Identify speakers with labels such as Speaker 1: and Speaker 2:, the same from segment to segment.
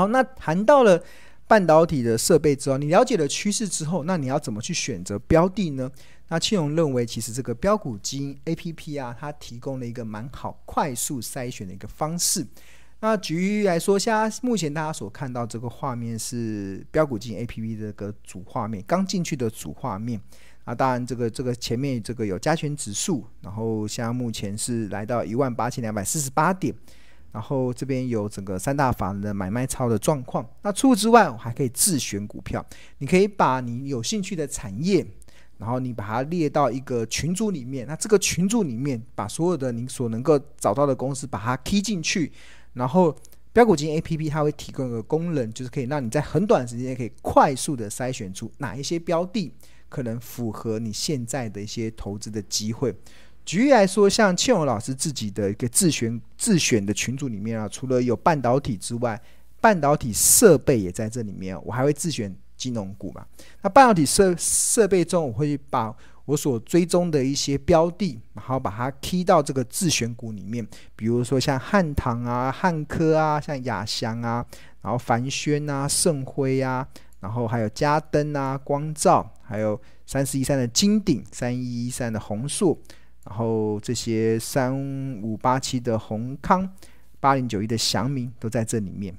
Speaker 1: 好，那谈到了半导体的设备之后，你了解了趋势之后，那你要怎么去选择标的呢？那庆荣认为，其实这个标股基金 APP 啊，它提供了一个蛮好快速筛选的一个方式。那举例来说，现在目前大家所看到这个画面是标股基金 APP 的这个主画面，刚进去的主画面。啊，当然这个这个前面这个有加权指数，然后现在目前是来到一万八千两百四十八点。然后这边有整个三大法人的买卖超的状况。那除此之外，我还可以自选股票。你可以把你有兴趣的产业，然后你把它列到一个群组里面。那这个群组里面，把所有的你所能够找到的公司，把它 key 进去。然后标股金 APP 它会提供一个功能，就是可以让你在很短时间可以快速的筛选出哪一些标的可能符合你现在的一些投资的机会。举例来说，像庆荣老师自己的一个自选自选的群组里面啊，除了有半导体之外，半导体设备也在这里面。我还会自选金融股嘛。那半导体设设备中，我会把我所追踪的一些标的，然后把它踢到这个自选股里面。比如说像汉唐啊、汉科啊、像亚翔啊，然后凡轩啊、盛辉啊，然后还有嘉登啊、光照，还有三四一三的金鼎、三一一三的宏硕。然后这些三五八七的宏康、八零九一的祥明都在这里面。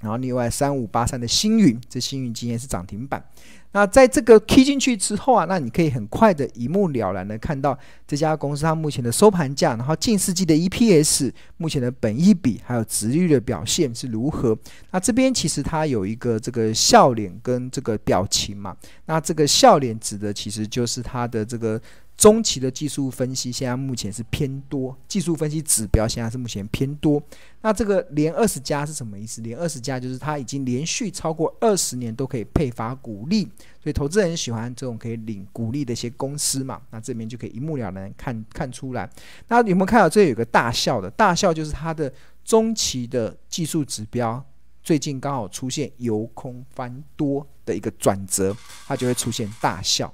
Speaker 1: 然后另外三五八三的星云，这星云今天是涨停板。那在这个 K 进去之后啊，那你可以很快的一目了然的看到这家公司它目前的收盘价，然后近四季的 EPS、目前的本益比还有值率的表现是如何。那这边其实它有一个这个笑脸跟这个表情嘛。那这个笑脸指的其实就是它的这个。中期的技术分析现在目前是偏多，技术分析指标现在是目前偏多。那这个连二十加是什么意思？连二十加就是它已经连续超过二十年都可以配发股利，所以投资人喜欢这种可以领股利的一些公司嘛。那这边就可以一目了然看看出来。那有没有看到这有个大笑的？大笑就是它的中期的技术指标最近刚好出现由空翻多的一个转折，它就会出现大笑。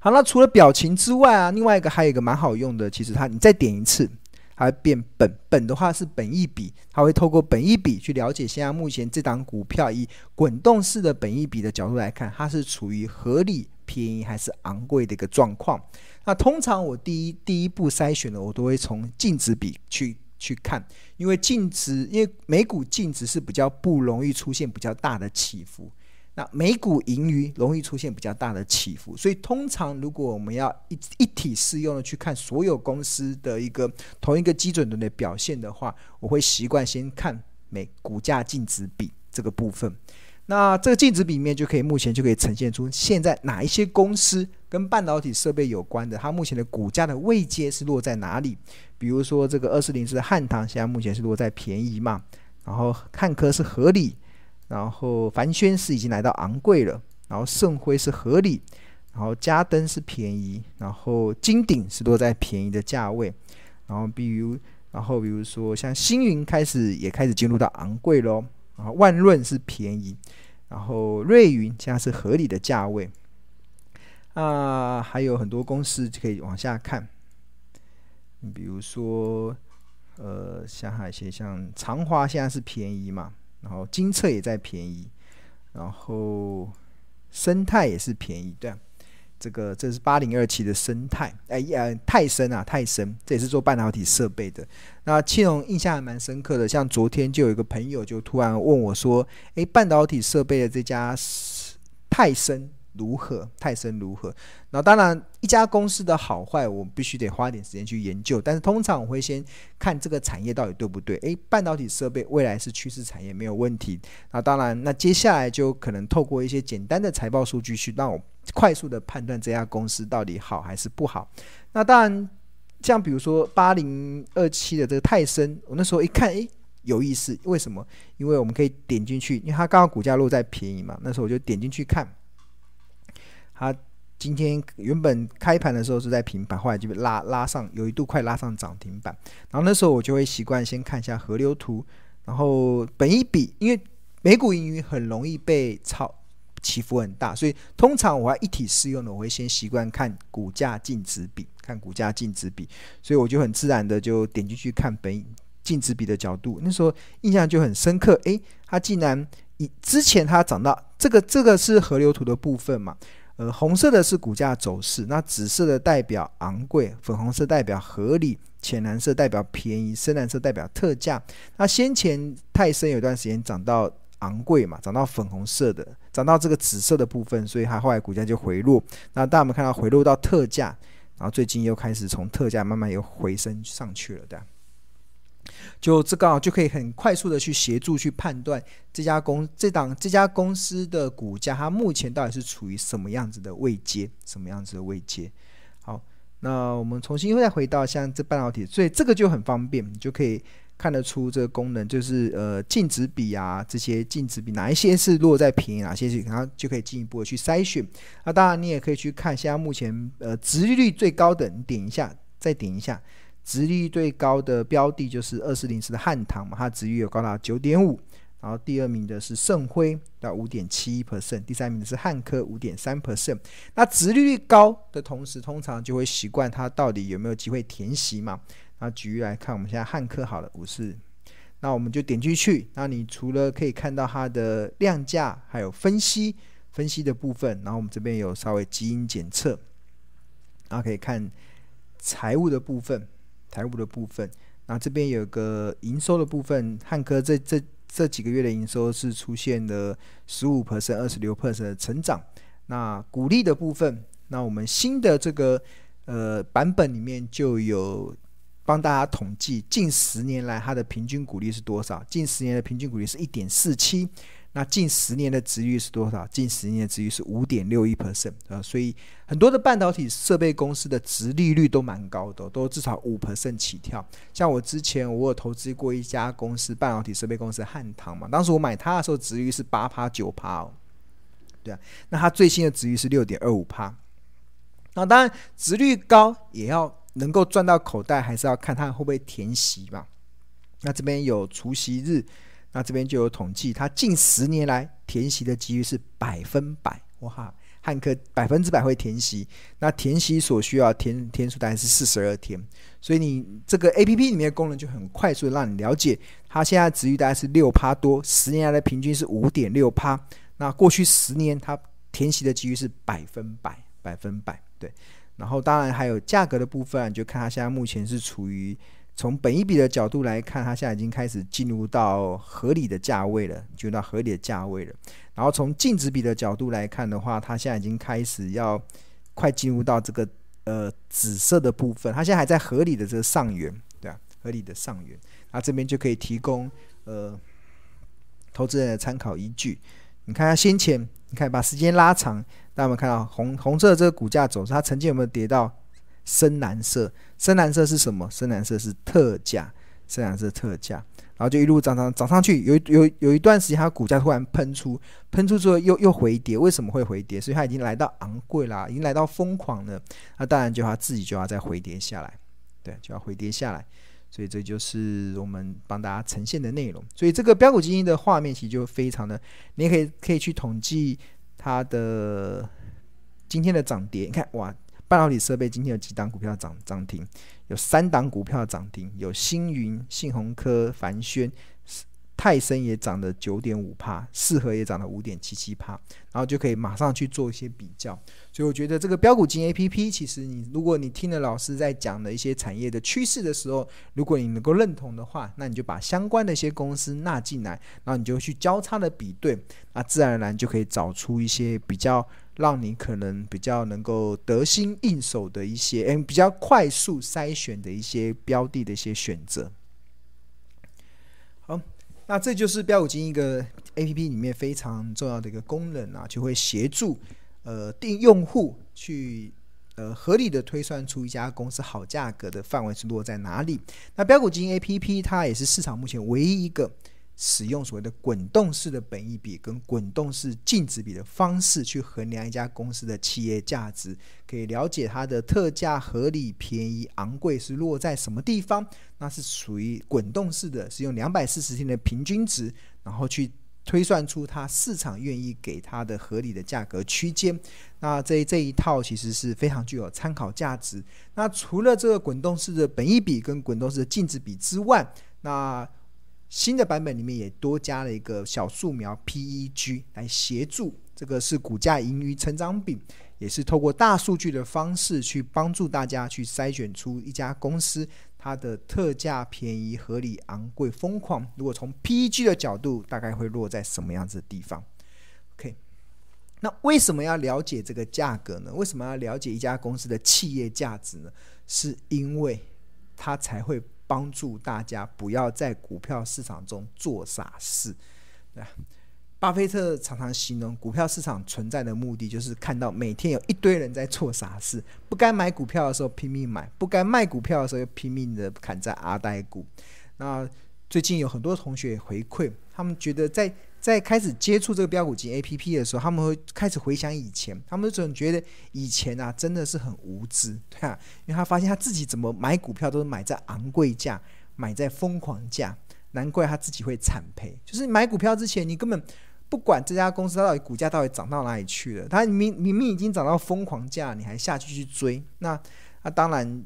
Speaker 1: 好，那除了表情之外啊，另外一个还有一个蛮好用的，其实它你再点一次，它会变本。本的话是本益比，它会透过本益比去了解现在目前这档股票以滚动式的本益比的角度来看，它是处于合理、便宜还是昂贵的一个状况。那通常我第一第一步筛选的，我都会从净值比去去看，因为净值，因为每股净值是比较不容易出现比较大的起伏。那每股盈余容易出现比较大的起伏，所以通常如果我们要一一体适用的去看所有公司的一个同一个基准的表现的话，我会习惯先看每股价净值比这个部分。那这个净值比面就可以目前就可以呈现出现在哪一些公司跟半导体设备有关的，它目前的股价的位阶是落在哪里？比如说这个二四零四汉唐，现在目前是落在便宜嘛，然后汉科是合理。然后凡轩是已经来到昂贵了，然后盛辉是合理，然后嘉登是便宜，然后金鼎是落在便宜的价位，然后比如，然后比如说像星云开始也开始进入到昂贵喽，然后万润是便宜，然后瑞云现在是合理的价位，啊，还有很多公司就可以往下看，比如说，呃，像还有些像长华现在是便宜嘛。然后精测也在便宜，然后生态也是便宜，对啊，这个这是八零二七的生态，哎呀，泰森啊，泰森，这也是做半导体设备的。那庆荣印象还蛮深刻的，像昨天就有一个朋友就突然问我说：“哎，半导体设备的这家泰森。”如何？泰森如何？那当然，一家公司的好坏，我们必须得花点时间去研究。但是通常我会先看这个产业到底对不对？诶，半导体设备未来是趋势产业，没有问题。那当然，那接下来就可能透过一些简单的财报数据去让我快速的判断这家公司到底好还是不好。那当然，像比如说八零二七的这个泰森，我那时候一看，诶，有意思。为什么？因为我们可以点进去，因为它刚好股价落在便宜嘛。那时候我就点进去看。它今天原本开盘的时候是在平盘，后来就被拉拉上，有一度快拉上涨停板。然后那时候我就会习惯先看一下河流图，然后本一比，因为美股盈余很容易被炒起伏很大，所以通常我要一体适用的，我会先习惯看股价净值比，看股价净值比，所以我就很自然的就点进去看本净值比的角度，那时候印象就很深刻。诶，它竟然以之前它涨到这个这个是河流图的部分嘛？呃，红色的是股价走势，那紫色的代表昂贵，粉红色代表合理，浅蓝色代表便宜，深蓝色代表特价。那先前泰森有段时间涨到昂贵嘛，涨到粉红色的，涨到这个紫色的部分，所以它后来股价就回落。那大家有没有看到回落到特价，然后最近又开始从特价慢慢又回升上去了的。就这个就可以很快速的去协助去判断这家公这档这家公司的股价，它目前到底是处于什么样子的位阶，什么样子的位阶。好，那我们重新再回到像这半导体，所以这个就很方便，你就可以看得出这个功能，就是呃净值比啊，这些净值比哪一些是落在便宜，哪些是然后就可以进一步的去筛选。那当然你也可以去看现在目前呃值率最高的，你点一下，再点一下。殖利率最高的标的就是二四零四的汉唐嘛，它殖利率有高达九点五，然后第二名的是盛辉到五点七一 percent，第三名的是汉科五点三 percent。那殖利率高的同时，通常就会习惯它到底有没有机会填息嘛？那举例来看，我们现在汉科好了五四，那我们就点进去，那你除了可以看到它的量价，还有分析分析的部分，然后我们这边有稍微基因检测，然后可以看财务的部分。财务的部分，那这边有个营收的部分，汉科这这这几个月的营收是出现了十五 percent、二十六 percent 的成长。那股利的部分，那我们新的这个呃版本里面就有帮大家统计近十年来它的平均股利是多少？近十年的平均股利是一点四七。那近十年的值率是多少？近十年的值率是五点六一 percent 啊，所以很多的半导体设备公司的值利率都蛮高的，都至少五 percent 起跳。像我之前我有投资过一家公司，半导体设备公司汉唐嘛，当时我买它的时候值率是八趴九趴哦，对啊，那它最新的值率是六点二五趴。那当然值率高也要能够赚到口袋，还是要看它会不会填息嘛。那这边有除息日。那这边就有统计，它近十年来填息的几率是百分百，哇！汉克百分之百会填息，那填息所需要填天数大概是四十二天，所以你这个 APP 里面的功能就很快速的让你了解，它现在值率大概是六趴多，十年来的平均是五点六趴，那过去十年它填息的几率是百分百，百分百，对。然后当然还有价格的部分，你就看它现在目前是处于。从本一比的角度来看，它现在已经开始进入到合理的价位了，进入到合理的价位了。然后从净值比的角度来看的话，它现在已经开始要快进入到这个呃紫色的部分，它现在还在合理的这个上缘，对啊，合理的上缘。那这边就可以提供呃投资人的参考依据。你看它先前，你看把时间拉长，大家有没有看到红红色的这个股价走势，它曾经有没有跌到？深蓝色，深蓝色是什么？深蓝色是特价，深蓝色特价，然后就一路涨涨涨上去，有有有一段时间，它股价突然喷出，喷出之后又又回跌，为什么会回跌？所以它已经来到昂贵啦，已经来到疯狂了，那当然就它自己就要再回跌下来，对，就要回跌下来，所以这就是我们帮大家呈现的内容。所以这个标股基金的画面其实就非常的，你也可以可以去统计它的今天的涨跌，你看哇。半导体设备今天有几档股票涨涨停？有三档股票涨停，有星云、信鸿科、凡轩、泰森也涨了九点五趴，四合也涨了五点七七趴，然后就可以马上去做一些比较。所以我觉得这个标股金 A P P，其实你如果你听了老师在讲的一些产业的趋势的时候，如果你能够认同的话，那你就把相关的一些公司纳进来，然后你就去交叉的比对，那自然而然就可以找出一些比较。让你可能比较能够得心应手的一些，嗯，比较快速筛选的一些标的的一些选择。好，那这就是标股金一个 APP 里面非常重要的一个功能啊，就会协助呃定用户去呃合理的推算出一家公司好价格的范围是落在哪里。那标股金 APP 它也是市场目前唯一一个。使用所谓的滚动式的本益比跟滚动式净值比的方式去衡量一家公司的企业价值，可以了解它的特价、合理、便宜、昂贵是落在什么地方。那是属于滚动式的，是用两百四十天的平均值，然后去推算出它市场愿意给它的合理的价格区间。那这这一套其实是非常具有参考价值。那除了这个滚动式的本益比跟滚动式的净值比之外，那新的版本里面也多加了一个小树苗 PEG 来协助，这个是股价盈余成长比，也是透过大数据的方式去帮助大家去筛选出一家公司它的特价、便宜、合理、昂贵、疯狂。如果从 PEG 的角度，大概会落在什么样子的地方？OK，那为什么要了解这个价格呢？为什么要了解一家公司的企业价值呢？是因为它才会帮助大家不要在股票市场中做傻事，对？巴菲特常常形容股票市场存在的目的，就是看到每天有一堆人在做傻事，不该买股票的时候拼命买，不该卖股票的时候又拼命的砍在阿呆股。那最近有很多同学回馈，他们觉得在在开始接触这个标股金 APP 的时候，他们会开始回想以前，他们总觉得以前啊真的是很无知，对啊，因为他发现他自己怎么买股票都是买在昂贵价，买在疯狂价，难怪他自己会惨赔。就是买股票之前，你根本。不管这家公司它到底股价到底涨到哪里去了，它明明明已经涨到疯狂价，你还下去去追，那那当然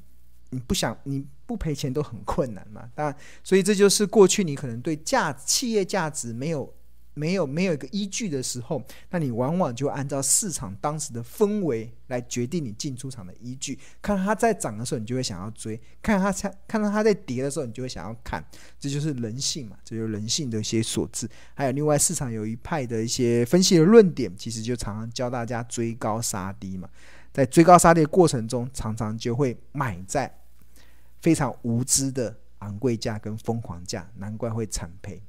Speaker 1: 你不想你不赔钱都很困难嘛。当然，所以这就是过去你可能对价企业价值没有。没有没有一个依据的时候，那你往往就按照市场当时的氛围来决定你进出场的依据。看它在涨的时候，你就会想要追；看到它看到它在跌的时候，你就会想要砍。这就是人性嘛，这就是人性的一些所致。还有另外市场有一派的一些分析的论点，其实就常常教大家追高杀低嘛。在追高杀低的过程中，常常就会买在非常无知的昂贵价跟疯狂价，难怪会惨赔。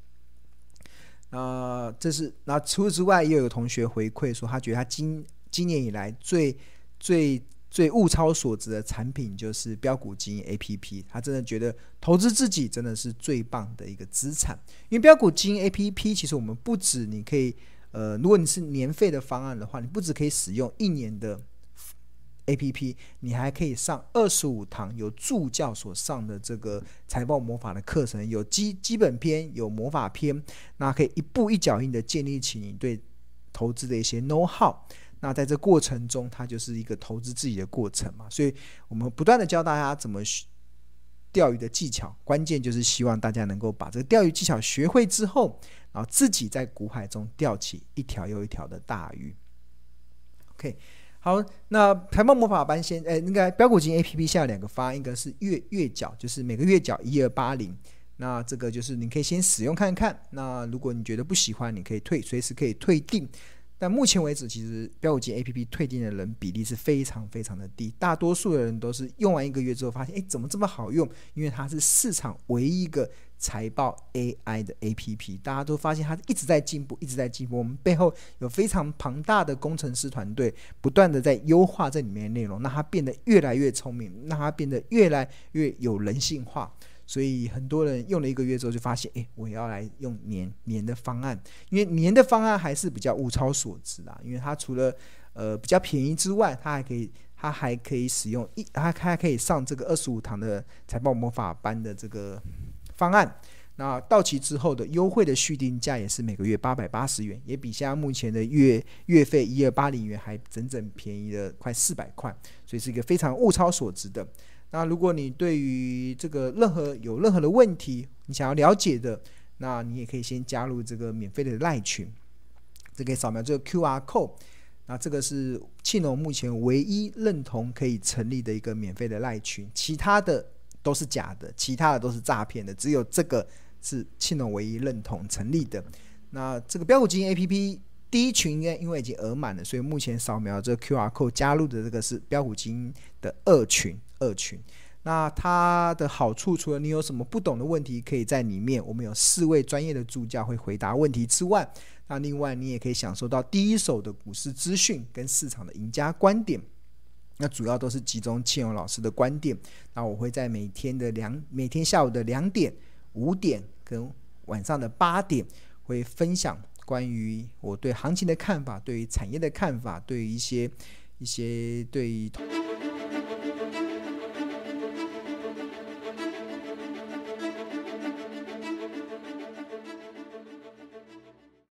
Speaker 1: 啊、这是那除此之外，也有同学回馈说，他觉得他今今年以来最最最物超所值的产品就是飙股基金 APP，他真的觉得投资自己真的是最棒的一个资产。因为飙股基金 APP，其实我们不止你可以，呃，如果你是年费的方案的话，你不止可以使用一年的。A P P，你还可以上二十五堂有助教所上的这个财报魔法的课程，有基基本篇，有魔法篇，那可以一步一脚印的建立起你对投资的一些 know how。那在这过程中，它就是一个投资自己的过程嘛。所以我们不断的教大家怎么钓鱼的技巧，关键就是希望大家能够把这个钓鱼技巧学会之后，然后自己在股海中钓起一条又一条的大鱼。OK。好，那财报魔法班先，哎、欸，那个标股金 A P P 下有两个发，一个是月月缴，就是每个月缴一二八零，那这个就是你可以先使用看看，那如果你觉得不喜欢，你可以退，随时可以退订。但目前为止，其实飙股金 A P P 退订的人比例是非常非常的低，大多数的人都是用完一个月之后发现，诶，怎么这么好用？因为它是市场唯一一个财报 AI 的 A P P，大家都发现它一直在进步，一直在进步。我们背后有非常庞大的工程师团队，不断的在优化这里面的内容，让它变得越来越聪明，让它变得越来越有人性化。所以很多人用了一个月之后就发现，诶，我要来用年年的方案，因为年的方案还是比较物超所值啦。因为它除了呃比较便宜之外，它还可以它还可以使用一，它还可以上这个二十五堂的财报魔法班的这个方案。那到期之后的优惠的续订价也是每个月八百八十元，也比现在目前的月月费一二八零元还整整便宜了快四百块，所以是一个非常物超所值的。那如果你对于这个任何有任何的问题，你想要了解的，那你也可以先加入这个免费的赖群，这可以扫描这个 QR code。那这个是庆农目前唯一认同可以成立的一个免费的赖群，其他的都是假的，其他的都是诈骗的，只有这个是庆农唯一认同成立的。那这个标股基金 APP 第一群应该，因为已经额满了，所以目前扫描这个 QR code 加入的这个是标股基金的二群。二群，那它的好处除了你有什么不懂的问题，可以在里面，我们有四位专业的助教会回答问题之外，那另外你也可以享受到第一手的股市资讯跟市场的赢家观点。那主要都是集中庆荣老师的观点。那我会在每天的两每天下午的两点、五点跟晚上的八点，会分享关于我对行情的看法，对于产业的看法，对于一些一些对于。